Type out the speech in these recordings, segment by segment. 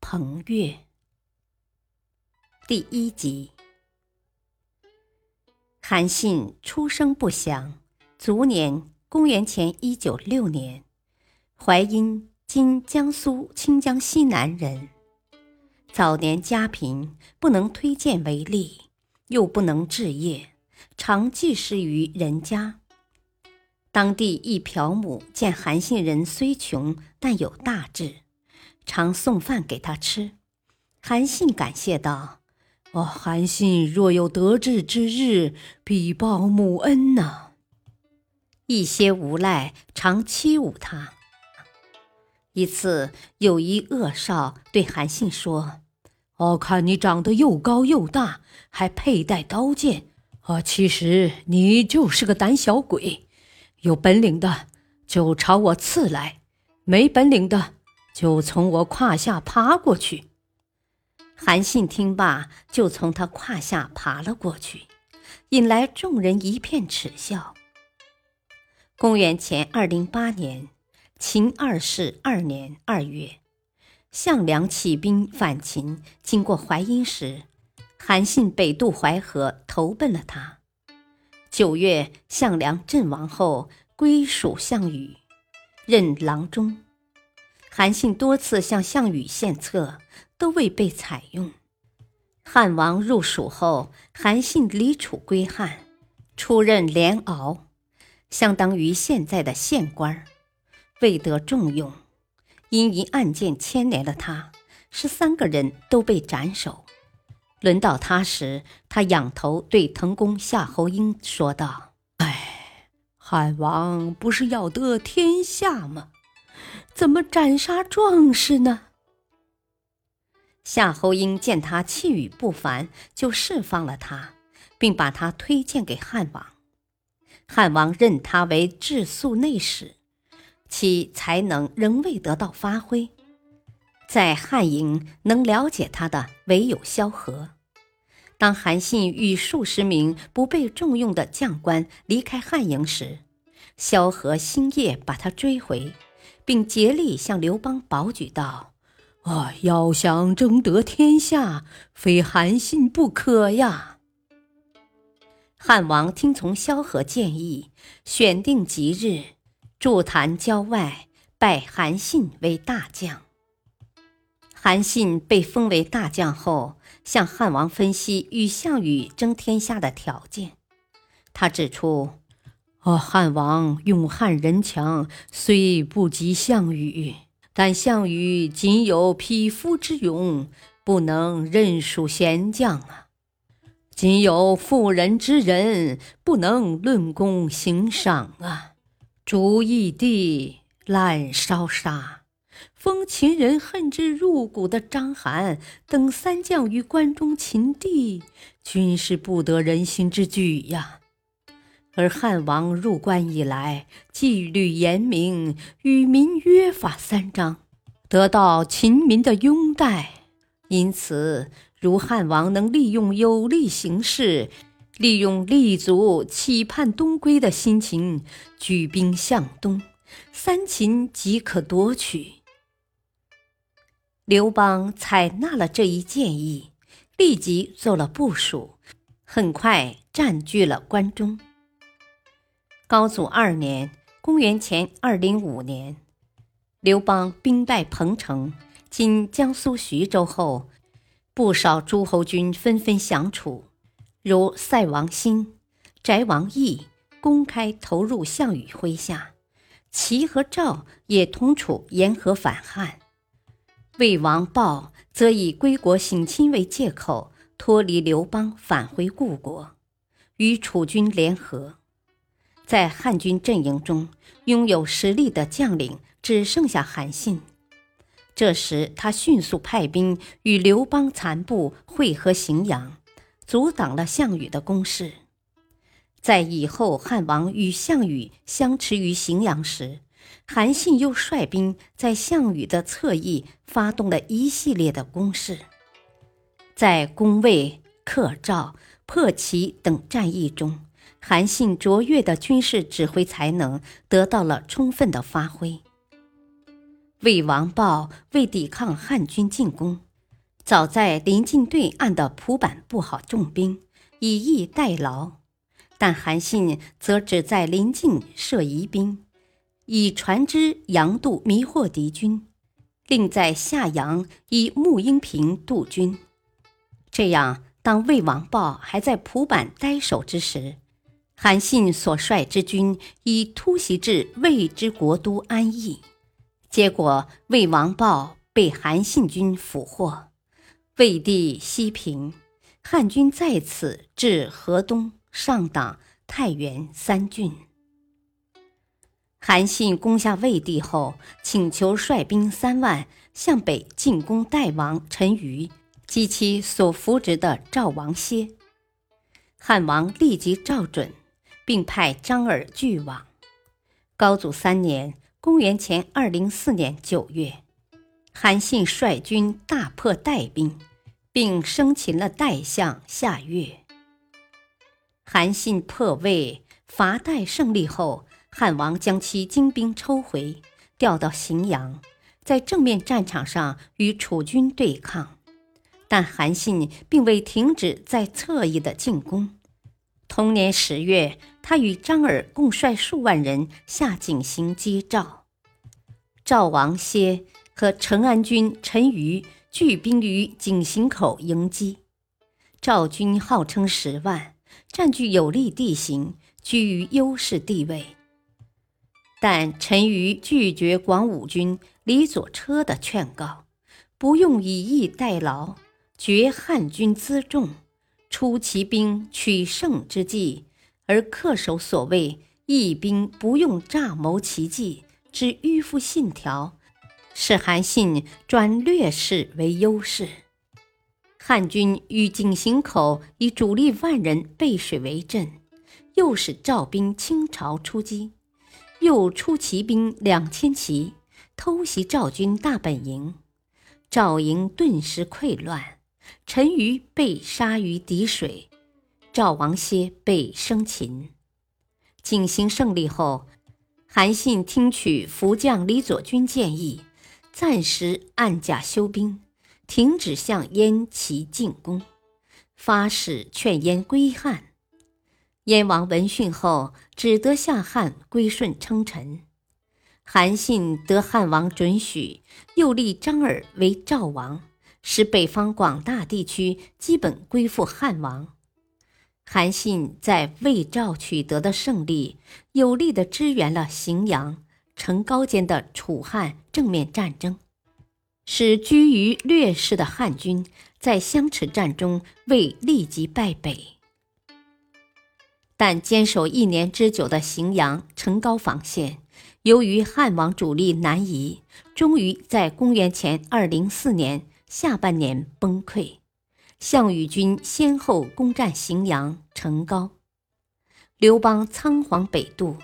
彭越，第一集。韩信出生不详，卒年公元前一九六年，淮阴（今江苏清江西南）人。早年家贫，不能推荐为吏，又不能置业，常寄食于人家。当地一嫖母见韩信人虽穷，但有大志。常送饭给他吃，韩信感谢道：“哦，韩信若有得志之日，必报母恩呐。”一些无赖常欺侮他。一次，有一恶少对韩信说：“哦，看你长得又高又大，还佩戴刀剑，啊，其实你就是个胆小鬼。有本领的就朝我刺来，没本领的。”就从我胯下爬过去。韩信听罢，就从他胯下爬了过去，引来众人一片耻笑。公元前二零八年，秦二世二年二月，项梁起兵反秦，经过淮阴时，韩信北渡淮河，投奔了他。九月，项梁阵亡后，归属项羽，任郎中。韩信多次向项羽献策，都未被采用。汉王入蜀后，韩信离楚归汉，出任连敖，相当于现在的县官，未得重用，因一案件牵连了他，十三个人都被斩首。轮到他时，他仰头对滕公夏侯婴说道：“哎，汉王不是要得天下吗？”怎么斩杀壮士呢？夏侯婴见他气宇不凡，就释放了他，并把他推荐给汉王。汉王任他为治粟内史，其才能仍未得到发挥。在汉营能了解他的唯有萧何。当韩信与数十名不被重用的将官离开汉营时，萧何星夜把他追回。并竭力向刘邦保举道：“啊，要想争得天下，非韩信不可呀！”汉王听从萧何建议，选定吉日，筑坛郊外，拜韩信为大将。韩信被封为大将后，向汉王分析与项羽争天下的条件。他指出。哦，汉王用汉人强，虽不及项羽，但项羽仅有匹夫之勇，不能任属贤将啊；仅有妇人之仁，不能论功行赏啊。逐义帝滥烧杀，封秦人恨之入骨的章邯等三将于关中擒地，均是不得人心之举呀。而汉王入关以来，纪律严明，与民约法三章，得到秦民的拥戴。因此，如汉王能利用有利形势，利用立足企盼东归的心情，举兵向东，三秦即可夺取。刘邦采纳了这一建议，立即做了部署，很快占据了关中。高祖二年（公元前二零五年），刘邦兵败彭城（今江苏徐州）后，不少诸侯军纷纷降楚，如塞王辛、翟王义公开投入项羽麾下，齐和赵也同楚沿河反汉。魏王豹则以归国省亲为借口，脱离刘邦，返回故国，与楚军联合。在汉军阵营中，拥有实力的将领只剩下韩信。这时，他迅速派兵与刘邦残部会合荥阳，阻挡了项羽的攻势。在以后汉王与项羽相持于荥阳时，韩信又率兵在项羽的侧翼发动了一系列的攻势。在攻魏、克赵、破齐等战役中，韩信卓越的军事指挥才能得到了充分的发挥。魏王豹为抵抗汉军进攻，早在临近对岸的蒲坂布好重兵，以逸待劳；但韩信则只在临近设疑兵，以船只扬渡迷惑敌军，另在下阳以木英平渡军。这样，当魏王豹还在蒲坂待守之时，韩信所率之军已突袭至魏之国都安邑。结果，魏王豹被韩信军俘获，魏地西平，汉军在此至河东、上党、太原三郡。韩信攻下魏地后，请求率兵三万向北进攻代王陈馀及其所扶植的赵王歇。汉王立即照准，并派张耳拒往。高祖三年。公元前二零四年九月，韩信率军大破代兵，并生擒了代相夏月。韩信破魏伐代胜利后，汉王将其精兵抽回，调到荥阳，在正面战场上与楚军对抗。但韩信并未停止在侧翼的进攻。同年十月，他与张耳共率数万人下井陉接赵。赵王歇和成安军陈馀聚兵于井陉口迎击。赵军号称十万，占据有利地形，居于优势地位。但陈馀拒绝广武军李左车的劝告，不用以逸待劳，绝汉军辎重。出奇兵取胜之计，而恪守所谓“义兵不用诈谋奇计”之迂腐信条，使韩信转劣势为优势。汉军于井陉口以主力万人背水为阵，又使赵兵倾巢出击，又出骑兵两千骑偷袭赵军大本营，赵营顿时溃乱。陈馀被杀于敌水，赵王歇被生擒。景行胜利后，韩信听取副将李左军建议，暂时按甲休兵，停止向燕齐进攻，发誓劝燕归汉。燕王闻讯后，只得下汉归顺称臣。韩信得汉王准许，又立张耳为赵王。使北方广大地区基本归附汉王。韩信在魏赵取得的胜利，有力地支援了荥阳、成皋间的楚汉正面战争，使居于劣势的汉军在相持战中未立即败北。但坚守一年之久的荥阳、成皋防线，由于汉王主力南移，终于在公元前二零四年。下半年崩溃，项羽军先后攻占荥阳、成皋，刘邦仓皇北渡，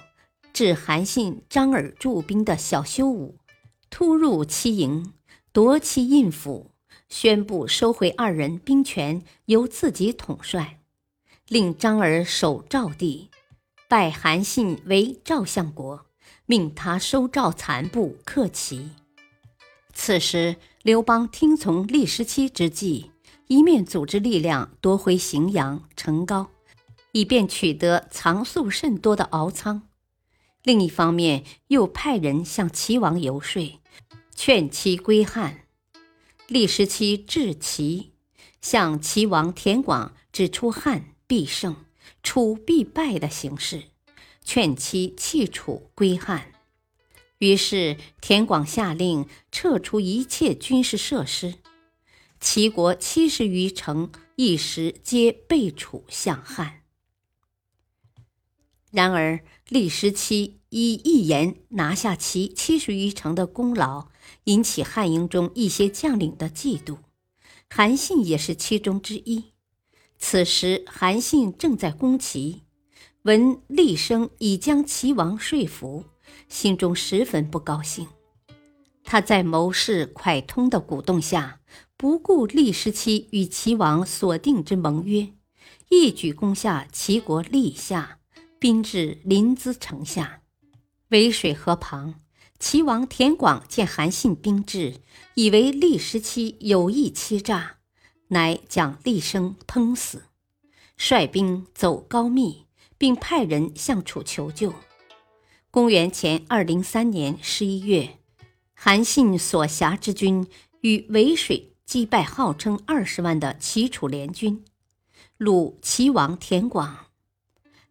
至韩信、张耳驻兵的小修武，突入其营，夺其印府，宣布收回二人兵权，由自己统帅，令张耳守赵地，拜韩信为赵相国，命他收赵残部，克齐。此时。刘邦听从历时期之计，一面组织力量夺回荥阳、成皋，以便取得藏粟甚多的敖仓；另一方面，又派人向齐王游说，劝其归汉。历时期至齐，向齐王田广指出汉必胜、楚必败的形势，劝其弃楚归汉。于是，田广下令撤出一切军事设施，齐国七十余城一时皆被楚向汉。然而，历时期以一言拿下齐七十余城的功劳，引起汉营中一些将领的嫉妒，韩信也是其中之一。此时，韩信正在攻齐，闻厉声已将齐王说服，心中十分不高兴。他在谋士蒯通的鼓动下，不顾厉时期与齐王所定之盟约，一举攻下齐国历下，兵至临淄城下，渭水河旁。齐王田广见韩信兵至，以为厉时期有意欺诈，乃将厉声烹死，率兵走高密，并派人向楚求救。公元前二零三年十一月。韩信所辖之军与渭水击败号称二十万的齐楚联军，虏齐王田广，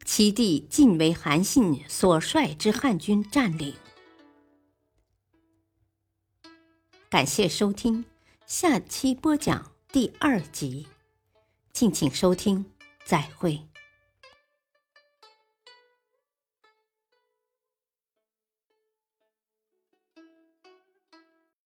齐地尽为韩信所率之汉军占领。感谢收听，下期播讲第二集，敬请收听，再会。